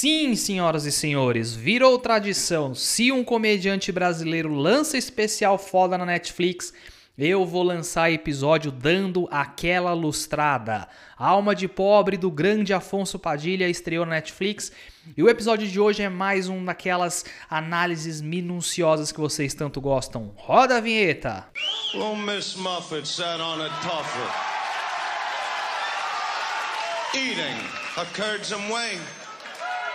Sim, senhoras e senhores, virou tradição. Se um comediante brasileiro lança especial foda na Netflix, eu vou lançar episódio dando aquela lustrada. Alma de Pobre do grande Afonso Padilha estreou na Netflix. E o episódio de hoje é mais um daquelas análises minuciosas que vocês tanto gostam. Roda a vinheta! Well, Miss Muffet sat on a tuffet, eating and whey.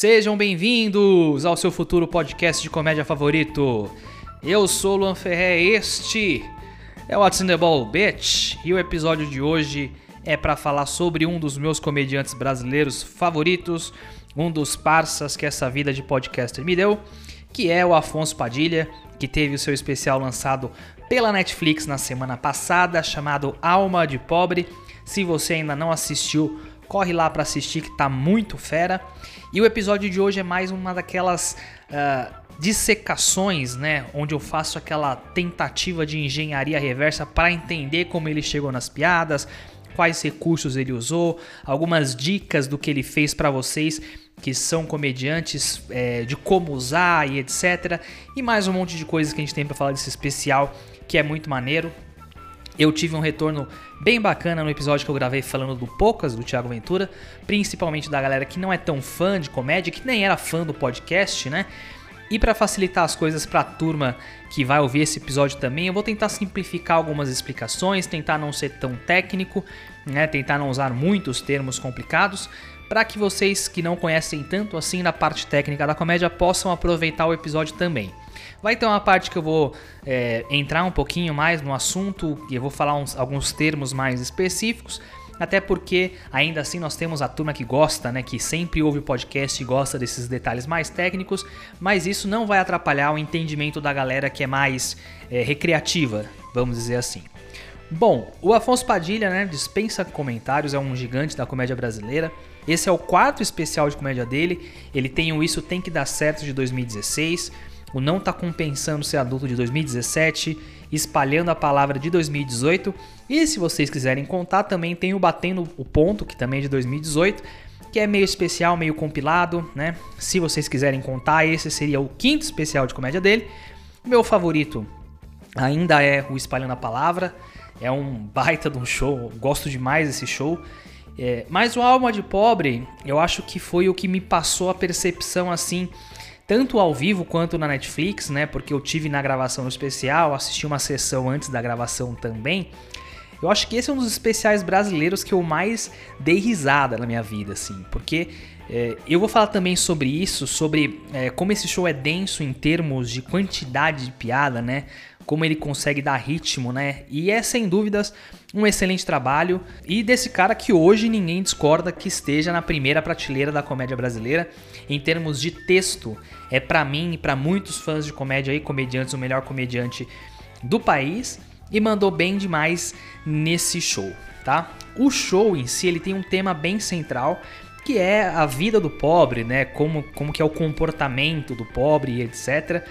Sejam bem-vindos ao seu futuro podcast de comédia favorito. Eu sou Luan Ferré, este é o What's in the Ball Bitch, e o episódio de hoje é para falar sobre um dos meus comediantes brasileiros favoritos, um dos parças que essa vida de podcaster me deu, que é o Afonso Padilha, que teve o seu especial lançado pela Netflix na semana passada, chamado Alma de Pobre. Se você ainda não assistiu, corre lá para assistir que tá muito fera. E o episódio de hoje é mais uma daquelas uh, dissecações, né, onde eu faço aquela tentativa de engenharia reversa para entender como ele chegou nas piadas, quais recursos ele usou, algumas dicas do que ele fez para vocês que são comediantes, é, de como usar e etc. E mais um monte de coisas que a gente tem para falar desse especial que é muito maneiro. Eu tive um retorno bem bacana no episódio que eu gravei falando do Poucas, do Thiago Ventura, principalmente da galera que não é tão fã de comédia, que nem era fã do podcast, né? E para facilitar as coisas para a turma que vai ouvir esse episódio também, eu vou tentar simplificar algumas explicações, tentar não ser tão técnico, né? tentar não usar muitos termos complicados, para que vocês que não conhecem tanto assim da parte técnica da comédia possam aproveitar o episódio também. Vai ter uma parte que eu vou é, entrar um pouquinho mais no assunto e eu vou falar uns, alguns termos mais específicos. Até porque, ainda assim, nós temos a turma que gosta, né? Que sempre ouve o podcast e gosta desses detalhes mais técnicos, mas isso não vai atrapalhar o entendimento da galera que é mais é, recreativa, vamos dizer assim. Bom, o Afonso Padilha, né, dispensa comentários, é um gigante da comédia brasileira. Esse é o quarto especial de comédia dele. Ele tem o Isso Tem Que Dar Certo de 2016 o Não Tá Compensando Ser Adulto de 2017, Espalhando a Palavra de 2018, e se vocês quiserem contar, também tem o Batendo o Ponto, que também é de 2018, que é meio especial, meio compilado, né? Se vocês quiserem contar, esse seria o quinto especial de comédia dele. Meu favorito ainda é o Espalhando a Palavra, é um baita de um show, gosto demais desse show. É, mas o Alma de Pobre, eu acho que foi o que me passou a percepção assim tanto ao vivo quanto na Netflix, né? Porque eu tive na gravação especial, assisti uma sessão antes da gravação também. Eu acho que esse é um dos especiais brasileiros que eu mais dei risada na minha vida, assim, porque é, eu vou falar também sobre isso, sobre é, como esse show é denso em termos de quantidade de piada, né? Como ele consegue dar ritmo, né? E é sem dúvidas um excelente trabalho e desse cara que hoje ninguém discorda que esteja na primeira prateleira da comédia brasileira em termos de texto. É para mim e para muitos fãs de comédia e comediantes o melhor comediante do país e mandou bem demais nesse show, tá? O show em si ele tem um tema bem central que é a vida do pobre, né? Como, como que é o comportamento do pobre e etc.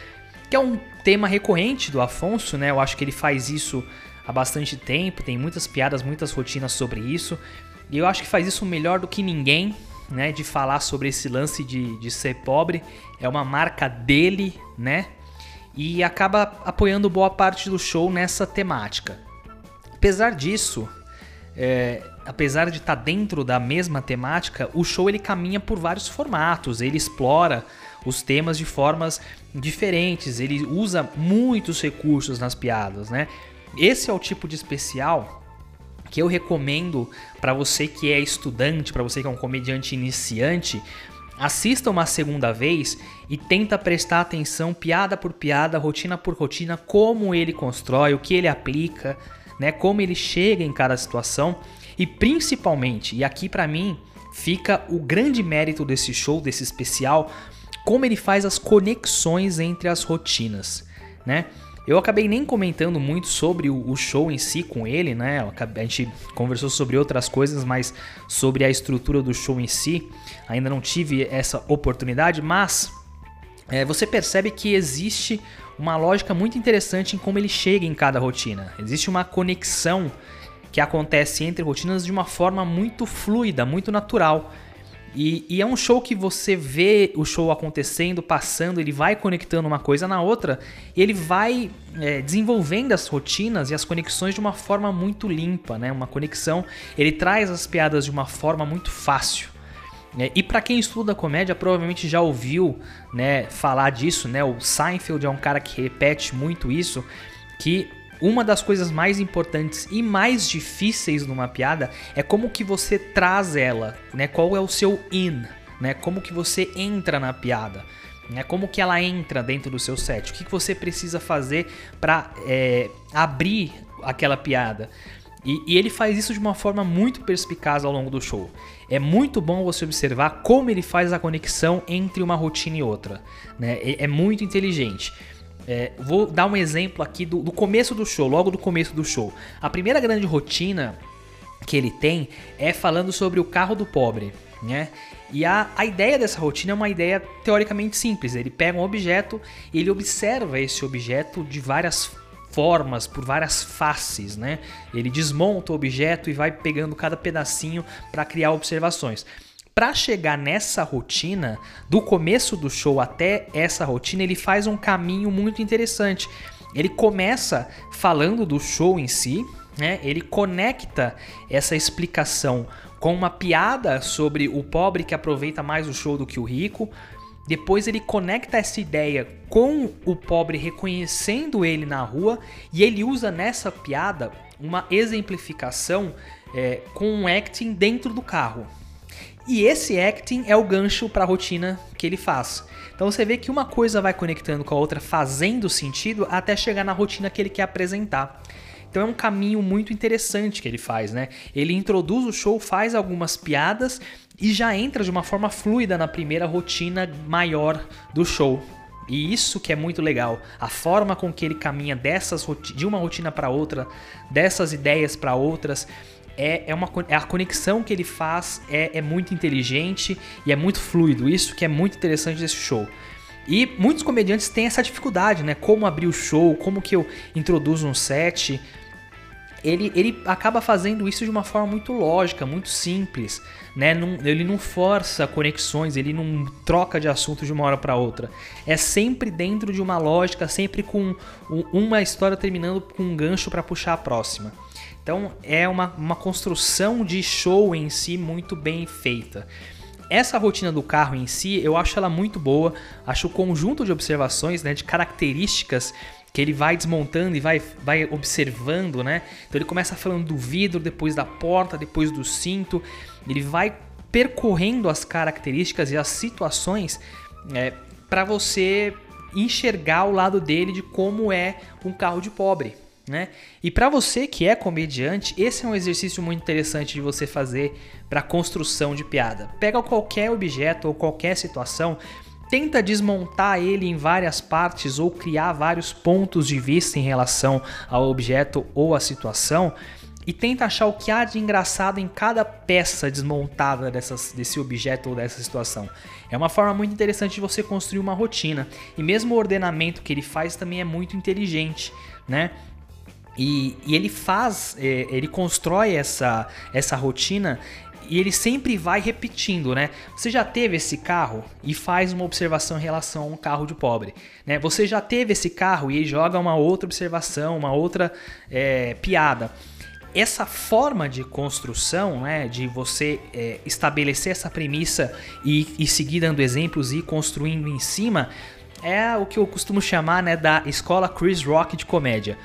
Que é um tema recorrente do Afonso, né? Eu acho que ele faz isso há bastante tempo, tem muitas piadas, muitas rotinas sobre isso. E eu acho que faz isso melhor do que ninguém, né? De falar sobre esse lance de, de ser pobre. É uma marca dele, né? E acaba apoiando boa parte do show nessa temática. Apesar disso, é, apesar de estar tá dentro da mesma temática, o show ele caminha por vários formatos. Ele explora os temas de formas diferentes. Ele usa muitos recursos nas piadas, né? Esse é o tipo de especial que eu recomendo para você que é estudante, para você que é um comediante iniciante, assista uma segunda vez e tenta prestar atenção piada por piada, rotina por rotina, como ele constrói, o que ele aplica, né, como ele chega em cada situação e principalmente, e aqui para mim fica o grande mérito desse show, desse especial, como ele faz as conexões entre as rotinas, né? Eu acabei nem comentando muito sobre o show em si com ele, né? A gente conversou sobre outras coisas, mas sobre a estrutura do show em si, ainda não tive essa oportunidade, mas é, você percebe que existe uma lógica muito interessante em como ele chega em cada rotina. Existe uma conexão que acontece entre rotinas de uma forma muito fluida, muito natural. E, e, é um show que você vê o show acontecendo, passando, ele vai conectando uma coisa na outra, ele vai é, desenvolvendo as rotinas e as conexões de uma forma muito limpa, né? Uma conexão, ele traz as piadas de uma forma muito fácil. É, e para quem estuda comédia, provavelmente já ouviu né, falar disso, né? O Seinfeld é um cara que repete muito isso, que uma das coisas mais importantes e mais difíceis numa piada é como que você traz ela, né? Qual é o seu in, né? Como que você entra na piada, né? Como que ela entra dentro do seu set? O que, que você precisa fazer para é, abrir aquela piada? E, e, ele faz isso de uma forma muito perspicaz ao longo do show. É muito bom você observar como ele faz a conexão entre uma rotina e outra. Né? É, é muito inteligente. É, vou dar um exemplo aqui do, do começo do show, logo do começo do show. A primeira grande rotina que ele tem é falando sobre o carro do pobre, né? E a, a ideia dessa rotina é uma ideia teoricamente simples. Ele pega um objeto e ele observa esse objeto de várias formas, por várias faces, né? Ele desmonta o objeto e vai pegando cada pedacinho para criar observações para chegar nessa rotina, do começo do show até essa rotina, ele faz um caminho muito interessante. Ele começa falando do show em si, né? Ele conecta essa explicação com uma piada sobre o pobre que aproveita mais o show do que o rico. Depois ele conecta essa ideia com o pobre reconhecendo ele na rua e ele usa nessa piada uma exemplificação é, com um acting dentro do carro. E esse acting é o gancho para a rotina que ele faz. Então você vê que uma coisa vai conectando com a outra, fazendo sentido até chegar na rotina que ele quer apresentar. Então é um caminho muito interessante que ele faz, né? Ele introduz o show, faz algumas piadas e já entra de uma forma fluida na primeira rotina maior do show. E isso que é muito legal, a forma com que ele caminha dessas de uma rotina para outra, dessas ideias para outras, é, é, uma, é a conexão que ele faz é, é muito inteligente e é muito fluido. Isso que é muito interessante desse show. E muitos comediantes têm essa dificuldade, né? Como abrir o show, como que eu introduzo um set. Ele, ele acaba fazendo isso de uma forma muito lógica, muito simples, né? Não, ele não força conexões, ele não troca de assunto de uma hora para outra. É sempre dentro de uma lógica, sempre com uma história terminando com um gancho para puxar a próxima. Então é uma, uma construção de show em si muito bem feita. Essa rotina do carro em si, eu acho ela muito boa. Acho o conjunto de observações, né, de características que ele vai desmontando e vai, vai observando, né? Então ele começa falando do vidro, depois da porta, depois do cinto. Ele vai percorrendo as características e as situações é, para você enxergar o lado dele de como é um carro de pobre. Né? E para você que é comediante, esse é um exercício muito interessante de você fazer para construção de piada. Pega qualquer objeto ou qualquer situação, tenta desmontar ele em várias partes ou criar vários pontos de vista em relação ao objeto ou à situação e tenta achar o que há de engraçado em cada peça desmontada dessas, desse objeto ou dessa situação. É uma forma muito interessante de você construir uma rotina. E mesmo o ordenamento que ele faz também é muito inteligente, né? E, e ele faz, é, ele constrói essa, essa rotina e ele sempre vai repetindo, né? Você já teve esse carro e faz uma observação em relação a um carro de pobre, né? Você já teve esse carro e joga uma outra observação, uma outra é, piada. Essa forma de construção, né, de você é, estabelecer essa premissa e, e seguir dando exemplos e construindo em cima, é o que eu costumo chamar né, da escola Chris Rock de comédia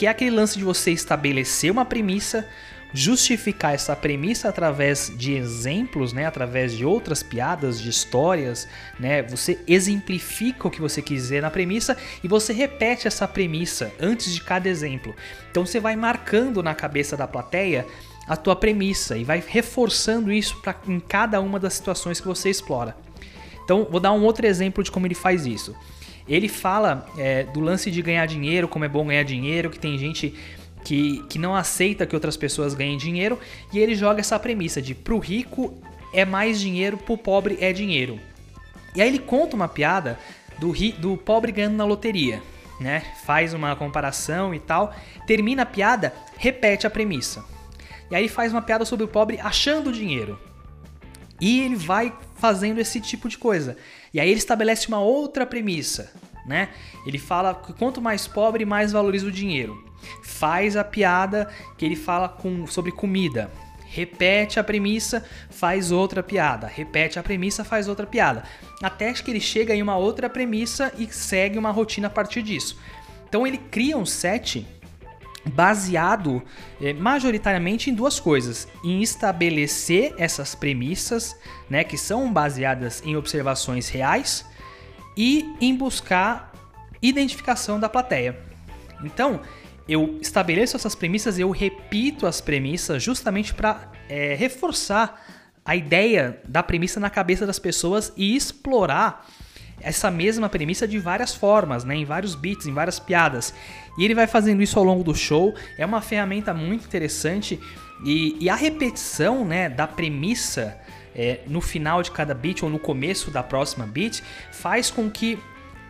que é aquele lance de você estabelecer uma premissa, justificar essa premissa através de exemplos, né, através de outras piadas, de histórias, né? Você exemplifica o que você quiser na premissa e você repete essa premissa antes de cada exemplo. Então você vai marcando na cabeça da plateia a tua premissa e vai reforçando isso pra, em cada uma das situações que você explora. Então, vou dar um outro exemplo de como ele faz isso. Ele fala é, do lance de ganhar dinheiro, como é bom ganhar dinheiro, que tem gente que, que não aceita que outras pessoas ganhem dinheiro, e ele joga essa premissa de pro rico é mais dinheiro, pro pobre é dinheiro. E aí ele conta uma piada do, ri, do pobre ganhando na loteria, né? Faz uma comparação e tal, termina a piada, repete a premissa. E aí faz uma piada sobre o pobre achando dinheiro. E ele vai fazendo esse tipo de coisa. E aí ele estabelece uma outra premissa, né? Ele fala que quanto mais pobre, mais valoriza o dinheiro. Faz a piada que ele fala com, sobre comida. Repete a premissa, faz outra piada. Repete a premissa, faz outra piada. Até que ele chega em uma outra premissa e segue uma rotina a partir disso. Então ele cria um set baseado é, majoritariamente em duas coisas: em estabelecer essas premissas, né, que são baseadas em observações reais, e em buscar identificação da plateia. Então, eu estabeleço essas premissas eu repito as premissas justamente para é, reforçar a ideia da premissa na cabeça das pessoas e explorar essa mesma premissa de várias formas, né, em vários beats, em várias piadas. E ele vai fazendo isso ao longo do show. É uma ferramenta muito interessante e, e a repetição né, da premissa é, no final de cada beat ou no começo da próxima beat faz com que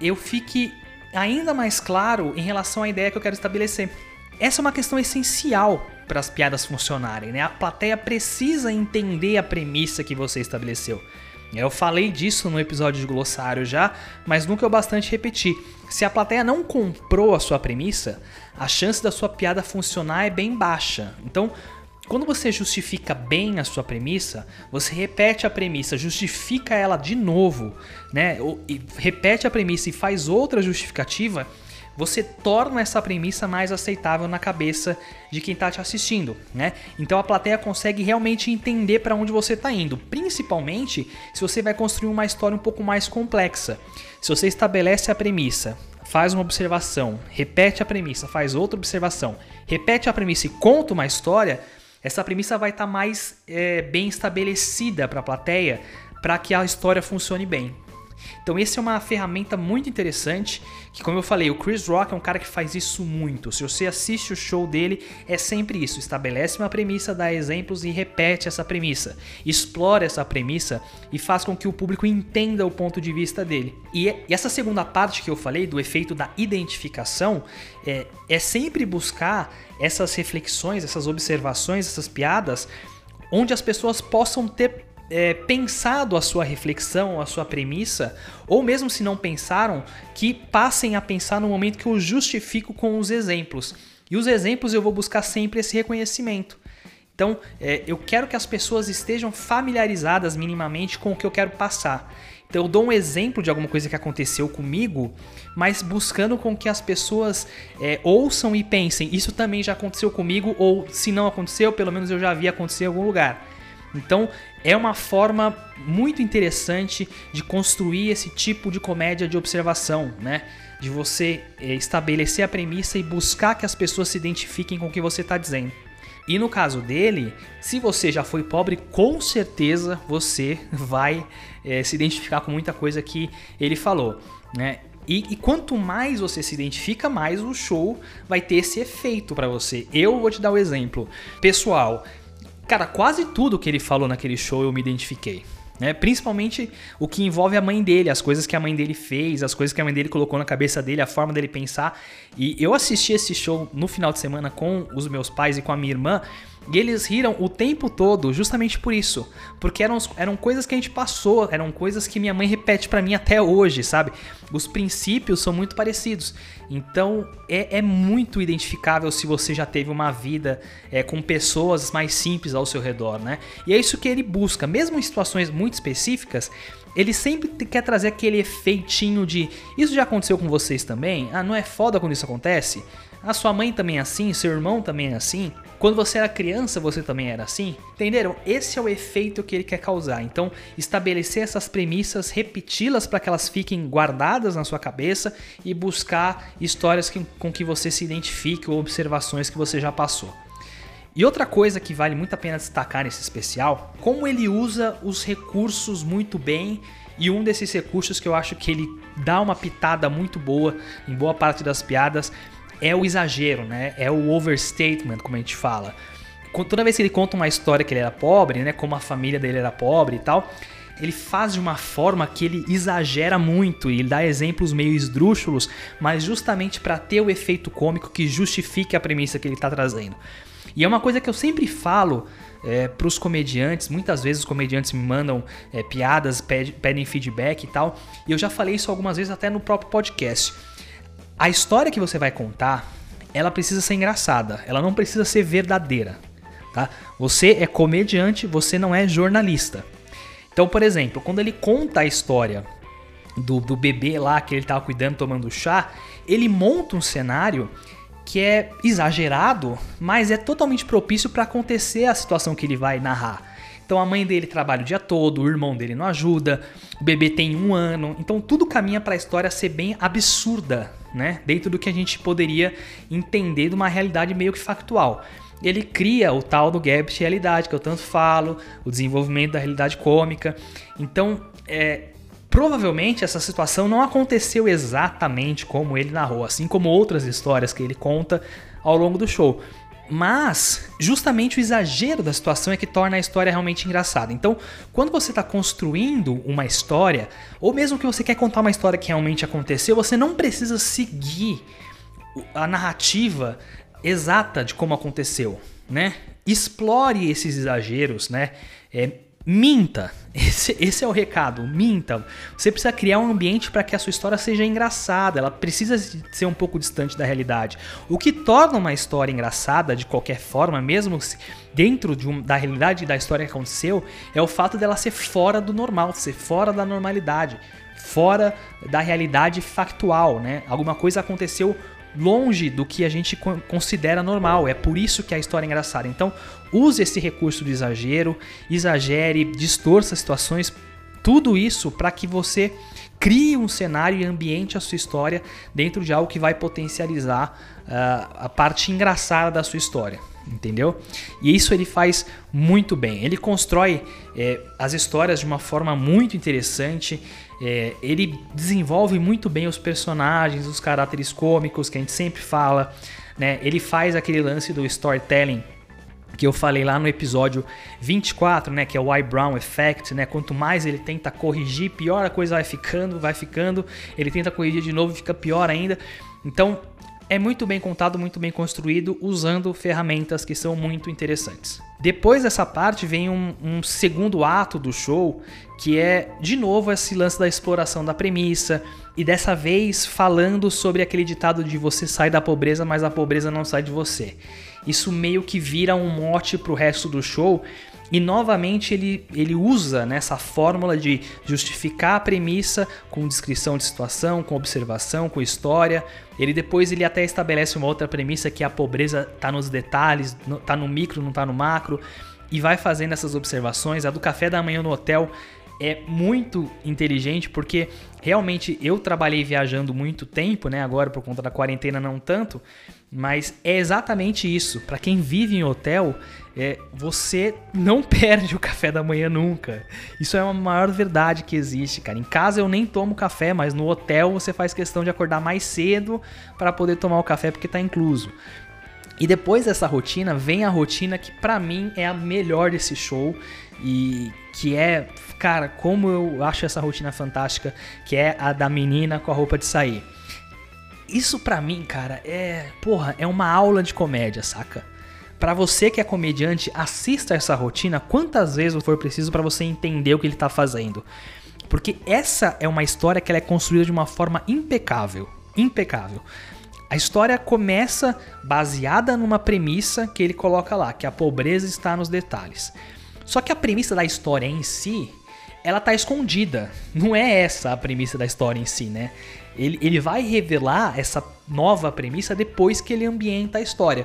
eu fique ainda mais claro em relação à ideia que eu quero estabelecer. Essa é uma questão essencial para as piadas funcionarem, né? A plateia precisa entender a premissa que você estabeleceu. Eu falei disso no episódio de glossário já, mas nunca é o bastante repetir. Se a plateia não comprou a sua premissa, a chance da sua piada funcionar é bem baixa. Então, quando você justifica bem a sua premissa, você repete a premissa, justifica ela de novo, né? repete a premissa e faz outra justificativa, você torna essa premissa mais aceitável na cabeça de quem está te assistindo, né? Então a plateia consegue realmente entender para onde você está indo, principalmente se você vai construir uma história um pouco mais complexa. Se você estabelece a premissa, faz uma observação, repete a premissa, faz outra observação, repete a premissa e conta uma história, essa premissa vai estar tá mais é, bem estabelecida para a plateia para que a história funcione bem. Então, essa é uma ferramenta muito interessante. Que, como eu falei, o Chris Rock é um cara que faz isso muito. Se você assiste o show dele, é sempre isso: estabelece uma premissa, dá exemplos e repete essa premissa. Explora essa premissa e faz com que o público entenda o ponto de vista dele. E, essa segunda parte que eu falei, do efeito da identificação, é, é sempre buscar essas reflexões, essas observações, essas piadas, onde as pessoas possam ter é, pensado a sua reflexão, a sua premissa, ou mesmo se não pensaram, que passem a pensar no momento que eu justifico com os exemplos. E os exemplos eu vou buscar sempre esse reconhecimento. Então, é, eu quero que as pessoas estejam familiarizadas minimamente com o que eu quero passar. Então, eu dou um exemplo de alguma coisa que aconteceu comigo, mas buscando com que as pessoas é, ouçam e pensem: isso também já aconteceu comigo, ou se não aconteceu, pelo menos eu já vi acontecer em algum lugar. Então é uma forma muito interessante de construir esse tipo de comédia de observação, né? De você eh, estabelecer a premissa e buscar que as pessoas se identifiquem com o que você está dizendo. E no caso dele, se você já foi pobre, com certeza você vai é, se identificar com muita coisa que ele falou, né? E, e, quanto mais você se identifica, mais o show vai ter esse efeito para você. Eu vou te dar o um exemplo. Pessoal, Cara, quase tudo que ele falou naquele show eu me identifiquei. Né? Principalmente o que envolve a mãe dele, as coisas que a mãe dele fez, as coisas que a mãe dele colocou na cabeça dele, a forma dele pensar. E eu assisti esse show no final de semana com os meus pais e com a minha irmã. E eles riram o tempo todo justamente por isso. Porque eram, eram coisas que a gente passou, eram coisas que minha mãe repete para mim até hoje, sabe? Os princípios são muito parecidos. Então é, é muito identificável se você já teve uma vida é, com pessoas mais simples ao seu redor, né? E é isso que ele busca, mesmo em situações muito específicas. Ele sempre quer trazer aquele efeitinho de isso já aconteceu com vocês também? Ah, não é foda quando isso acontece? A sua mãe também é assim, seu irmão também é assim. Quando você era criança, você também era assim. Entenderam? Esse é o efeito que ele quer causar. Então, estabelecer essas premissas, repeti-las para que elas fiquem guardadas na sua cabeça e buscar histórias que, com que você se identifique ou observações que você já passou. E outra coisa que vale muito a pena destacar nesse especial, como ele usa os recursos muito bem e um desses recursos que eu acho que ele dá uma pitada muito boa em boa parte das piadas é o exagero, né? É o overstatement, como a gente fala. Toda vez que ele conta uma história que ele era pobre, né? Como a família dele era pobre e tal, ele faz de uma forma que ele exagera muito e dá exemplos meio esdrúxulos, mas justamente para ter o efeito cômico que justifique a premissa que ele está trazendo. E é uma coisa que eu sempre falo é, para os comediantes. Muitas vezes os comediantes me mandam é, piadas, ped, pedem feedback e tal. E eu já falei isso algumas vezes até no próprio podcast. A história que você vai contar, ela precisa ser engraçada. Ela não precisa ser verdadeira. Tá? Você é comediante, você não é jornalista. Então, por exemplo, quando ele conta a história do, do bebê lá que ele estava cuidando, tomando chá, ele monta um cenário que é exagerado, mas é totalmente propício para acontecer a situação que ele vai narrar. Então a mãe dele trabalha o dia todo, o irmão dele não ajuda, o bebê tem um ano, então tudo caminha para a história ser bem absurda, né? Dentro do que a gente poderia entender de uma realidade meio que factual. Ele cria o tal do gap de realidade que eu tanto falo, o desenvolvimento da realidade cômica. Então, é, Provavelmente essa situação não aconteceu exatamente como ele narrou, assim como outras histórias que ele conta ao longo do show. Mas justamente o exagero da situação é que torna a história realmente engraçada. Então, quando você está construindo uma história, ou mesmo que você quer contar uma história que realmente aconteceu, você não precisa seguir a narrativa exata de como aconteceu, né? Explore esses exageros, né? É, Minta. Esse, esse, é o recado. Minta. Você precisa criar um ambiente para que a sua história seja engraçada. Ela precisa ser um pouco distante da realidade. O que torna uma história engraçada de qualquer forma, mesmo dentro de um, da realidade da história que aconteceu, é o fato dela ser fora do normal, ser fora da normalidade, fora da realidade factual, né? Alguma coisa aconteceu longe do que a gente considera normal. É por isso que a história é engraçada. Então, use esse recurso do exagero, exagere, distorça situações, tudo isso para que você crie um cenário e ambiente a sua história dentro de algo que vai potencializar uh, a parte engraçada da sua história entendeu? E isso ele faz muito bem. Ele constrói é, as histórias de uma forma muito interessante. É, ele desenvolve muito bem os personagens, os caráteres cômicos que a gente sempre fala. Né? Ele faz aquele lance do storytelling que eu falei lá no episódio 24, né, que é o Y Brown Effect, né? Quanto mais ele tenta corrigir, pior a coisa vai ficando, vai ficando. Ele tenta corrigir de novo, fica pior ainda. Então, é muito bem contado, muito bem construído, usando ferramentas que são muito interessantes. Depois dessa parte vem um, um, segundo ato do show, que é de novo esse lance da exploração da premissa, e dessa vez falando sobre aquele ditado de você sai da pobreza, mas a pobreza não sai de você. Isso meio que vira um mote pro resto do show, e novamente ele, ele usa nessa fórmula de justificar a premissa com descrição de situação, com observação, com história. Ele depois ele até estabelece uma outra premissa que a pobreza está nos detalhes, está no micro, não está no macro, e vai fazendo essas observações. A do café da manhã no hotel é muito inteligente porque realmente eu trabalhei viajando muito tempo, né? Agora por conta da quarentena não tanto, mas é exatamente isso. Para quem vive em hotel, é, você não perde o café da manhã nunca. Isso é a maior verdade que existe, cara. Em casa eu nem tomo café, mas no hotel você faz questão de acordar mais cedo para poder tomar o café porque está incluso. E depois dessa rotina vem a rotina que para mim é a melhor desse show e que é, cara, como eu acho essa rotina fantástica, que é a da menina com a roupa de sair. Isso para mim, cara, é, porra, é uma aula de comédia, saca? Para você que é comediante, assista essa rotina quantas vezes for preciso para você entender o que ele tá fazendo. Porque essa é uma história que ela é construída de uma forma impecável, impecável. A história começa baseada numa premissa que ele coloca lá, que a pobreza está nos detalhes. Só que a premissa da história em si, ela tá escondida. Não é essa a premissa da história em si, né? Ele, ele vai revelar essa nova premissa depois que ele ambienta a história.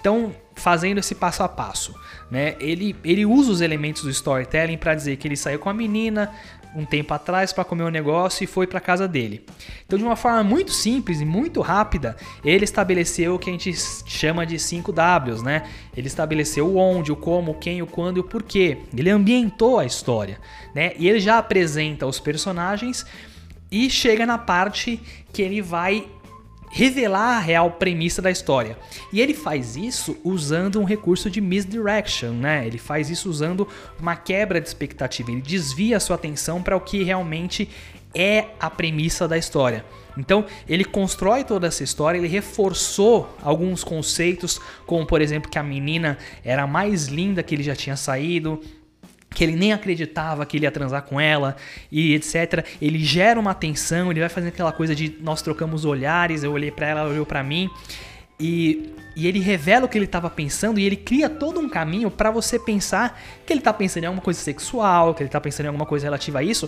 Então, fazendo esse passo a passo, né? Ele, ele usa os elementos do storytelling para dizer que ele saiu com a menina um tempo atrás para comer um negócio e foi para casa dele. Então, de uma forma muito simples e muito rápida, ele estabeleceu o que a gente chama de 5 Ws, né? Ele estabeleceu o onde, o como, o quem, o quando e o porquê. Ele ambientou a história, né? E ele já apresenta os personagens e chega na parte que ele vai revelar a real premissa da história. E ele faz isso usando um recurso de misdirection, né? Ele faz isso usando uma quebra de expectativa. Ele desvia a sua atenção para o que realmente é a premissa da história. Então, ele constrói toda essa história, ele reforçou alguns conceitos, como por exemplo que a menina era a mais linda que ele já tinha saído, que ele nem acreditava que ele ia transar com ela e etc. Ele gera uma tensão, ele vai fazendo aquela coisa de nós trocamos olhares, eu olhei para ela, ela olhou para mim. E, e, ele revela o que ele estava pensando e ele cria todo um caminho para você pensar que ele está pensando em alguma coisa sexual, que ele está pensando em alguma coisa relativa a isso.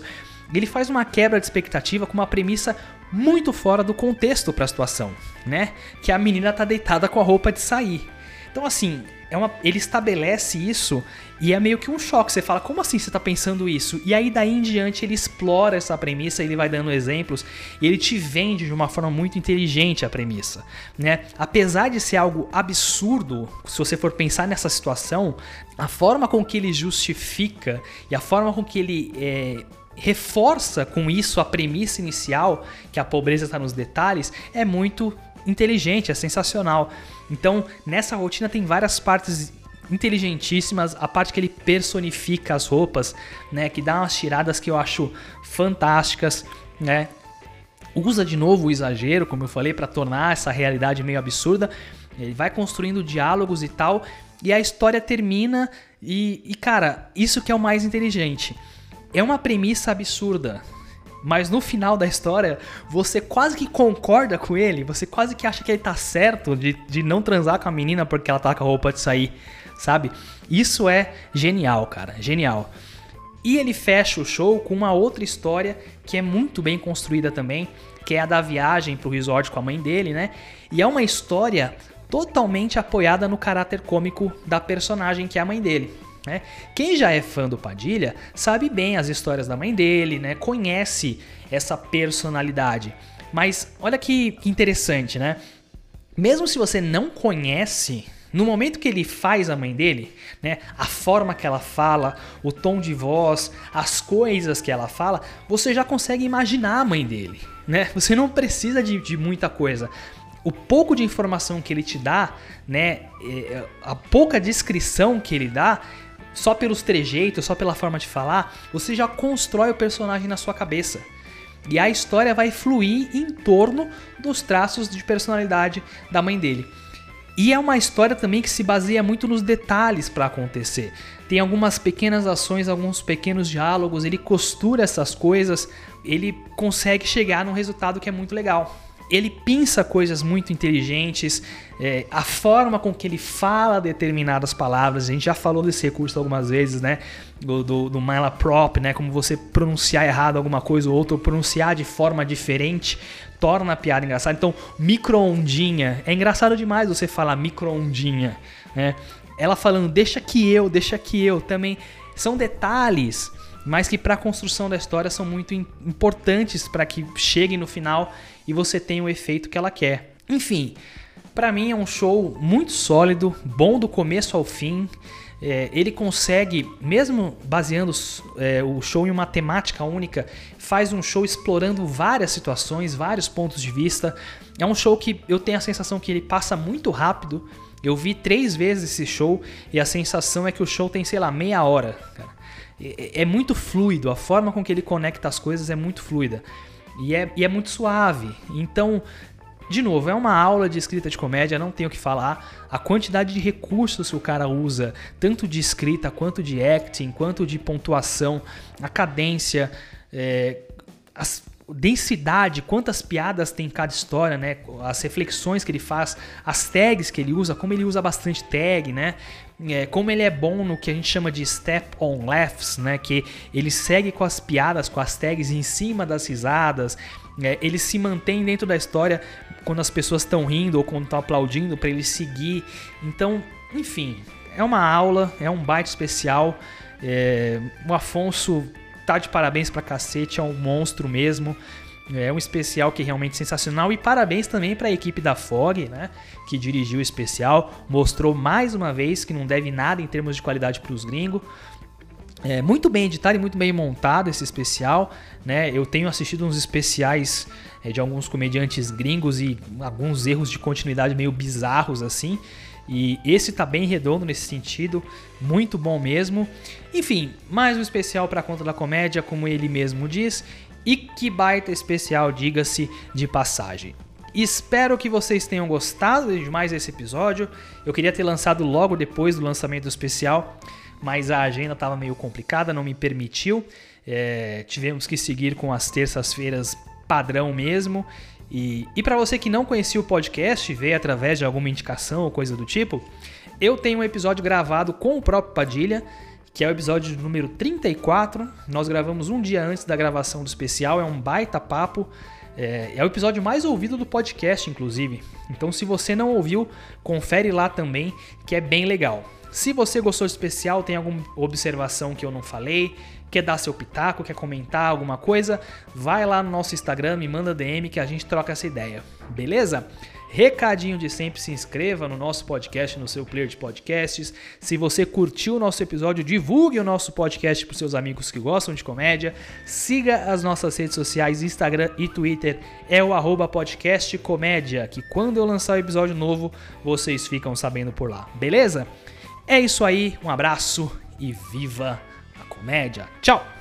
Ele faz uma quebra de expectativa com uma premissa muito fora do contexto para a situação, né? Que a menina tá deitada com a roupa de sair. Então assim, é uma, ele estabelece isso e é meio que um choque. Você fala, como assim você está pensando isso? E aí daí em diante ele explora essa premissa, ele vai dando exemplos e ele te vende de uma forma muito inteligente a premissa, né? Apesar de ser algo absurdo, se você for pensar nessa situação, a forma com que ele justifica e a forma com que ele é, reforça com isso a premissa inicial, que a pobreza está nos detalhes, é muito inteligente, é sensacional. Então, nessa rotina tem várias partes inteligentíssimas, a parte que ele personifica as roupas, né, que dá umas tiradas que eu acho fantásticas, né? Usa de novo o exagero, como eu falei, para tornar essa realidade meio absurda. Ele vai construindo diálogos e tal, e a história termina e, e cara, isso que é o mais inteligente. É uma premissa absurda, mas no final da história, você quase que concorda com ele, você quase que acha que ele tá certo de, de não transar com a menina porque ela tá com a roupa de sair, sabe? Isso é genial, cara, genial. E ele fecha o show com uma outra história que é muito bem construída também, que é a da viagem pro resort com a mãe dele, né? E é uma história totalmente apoiada no caráter cômico da personagem que é a mãe dele. Né? Quem já é fã do Padilha sabe bem as histórias da mãe dele, né? conhece essa personalidade. Mas olha que interessante, né? Mesmo se você não conhece, no momento que ele faz a mãe dele, né, a forma que ela fala, o tom de voz, as coisas que ela fala, você já consegue imaginar a mãe dele, né? Você não precisa de, de muita coisa o pouco de informação que ele te dá, né, é, a pouca descrição que ele dá, só pelos trejeitos, só pela forma de falar, você já constrói o personagem na sua cabeça. E a história vai fluir em torno dos traços de personalidade da mãe dele. E é uma história também que se baseia muito nos detalhes para acontecer. Tem algumas pequenas ações, alguns pequenos diálogos, ele costura essas coisas, ele consegue chegar num resultado que é muito legal ele pensa coisas muito inteligentes, é, a forma com que ele fala determinadas palavras, a gente já falou desse recurso algumas vezes, né? Do, do, do malaprop, né? Como você pronunciar errado alguma coisa ou outra, ou pronunciar de forma diferente, torna a piada engraçada. Então, micro-ondinha, é engraçado demais você falar micro-ondinha, né? Ela falando, deixa que eu, deixa que eu, também são detalhes mas que para a construção da história são muito importantes para que cheguem no final e você tenha o efeito que ela quer. Enfim, para mim é um show muito sólido, bom do começo ao fim. É, ele consegue, mesmo baseando é, o show em uma temática única, faz um show explorando várias situações, vários pontos de vista. É um show que eu tenho a sensação que ele passa muito rápido. Eu vi três vezes esse show e a sensação é que o show tem, sei lá, meia hora. Cara. É, é muito fluido, a forma com que ele conecta as coisas é muito fluida. E é, e é muito suave. Então, de novo, é uma aula de escrita de comédia, não tenho o que falar. A quantidade de recursos que o cara usa, tanto de escrita, quanto de acting, quanto de pontuação, a cadência, é, as, densidade, quantas piadas tem cada história, né? As reflexões que ele faz, as tags que ele usa, como ele usa bastante tag, né? É, como ele é bom no que a gente chama de step on laughs, né? Que ele segue com as piadas, com as tags em cima das risadas. É, ele se mantém dentro da história quando as pessoas estão rindo ou quando estão aplaudindo para ele seguir. Então, enfim, é uma aula, é um baita especial. É, o Afonso tá de parabéns pra cacete, é um monstro mesmo. É um especial que é realmente sensacional e parabéns também para a equipe da FOG, né, que dirigiu o especial, mostrou mais uma vez que não deve nada em termos de qualidade para os gringos. É muito bem editado e muito bem montado esse especial, né? Eu tenho assistido uns especiais é, de alguns comediantes gringos e alguns erros de continuidade meio bizarros assim. E esse tá bem redondo nesse sentido, muito bom mesmo. Enfim, mais um especial para conta da comédia, como ele mesmo diz, e que baita especial, diga-se de passagem. Espero que vocês tenham gostado de mais esse episódio. Eu queria ter lançado logo depois do lançamento do especial, mas a agenda estava meio complicada, não me permitiu. É, tivemos que seguir com as terças-feiras padrão mesmo. E, e para você que não conhecia o podcast, veio através de alguma indicação ou coisa do tipo, eu tenho um episódio gravado com o próprio Padilha, que é o episódio número 34. Nós gravamos um dia antes da gravação do especial, é um baita papo. É, é, o episódio mais ouvido do podcast, inclusive. Então, se você não ouviu, confere lá também, que é bem legal. Se você gostou do especial, tem alguma observação que eu não falei, quer dar seu pitaco, quer comentar alguma coisa, vai lá no nosso Instagram, me manda DM que a gente troca essa ideia, beleza? Recadinho de sempre, se inscreva no nosso podcast, no seu player de podcasts. Se você curtiu o nosso episódio, divulgue o nosso podcast para seus amigos que gostam de comédia. Siga as nossas redes sociais, Instagram e Twitter, é o arroba podcast comédia, que quando eu lançar o episódio novo, vocês ficam sabendo por lá, beleza? É isso aí, um abraço e viva comédia. Tchau!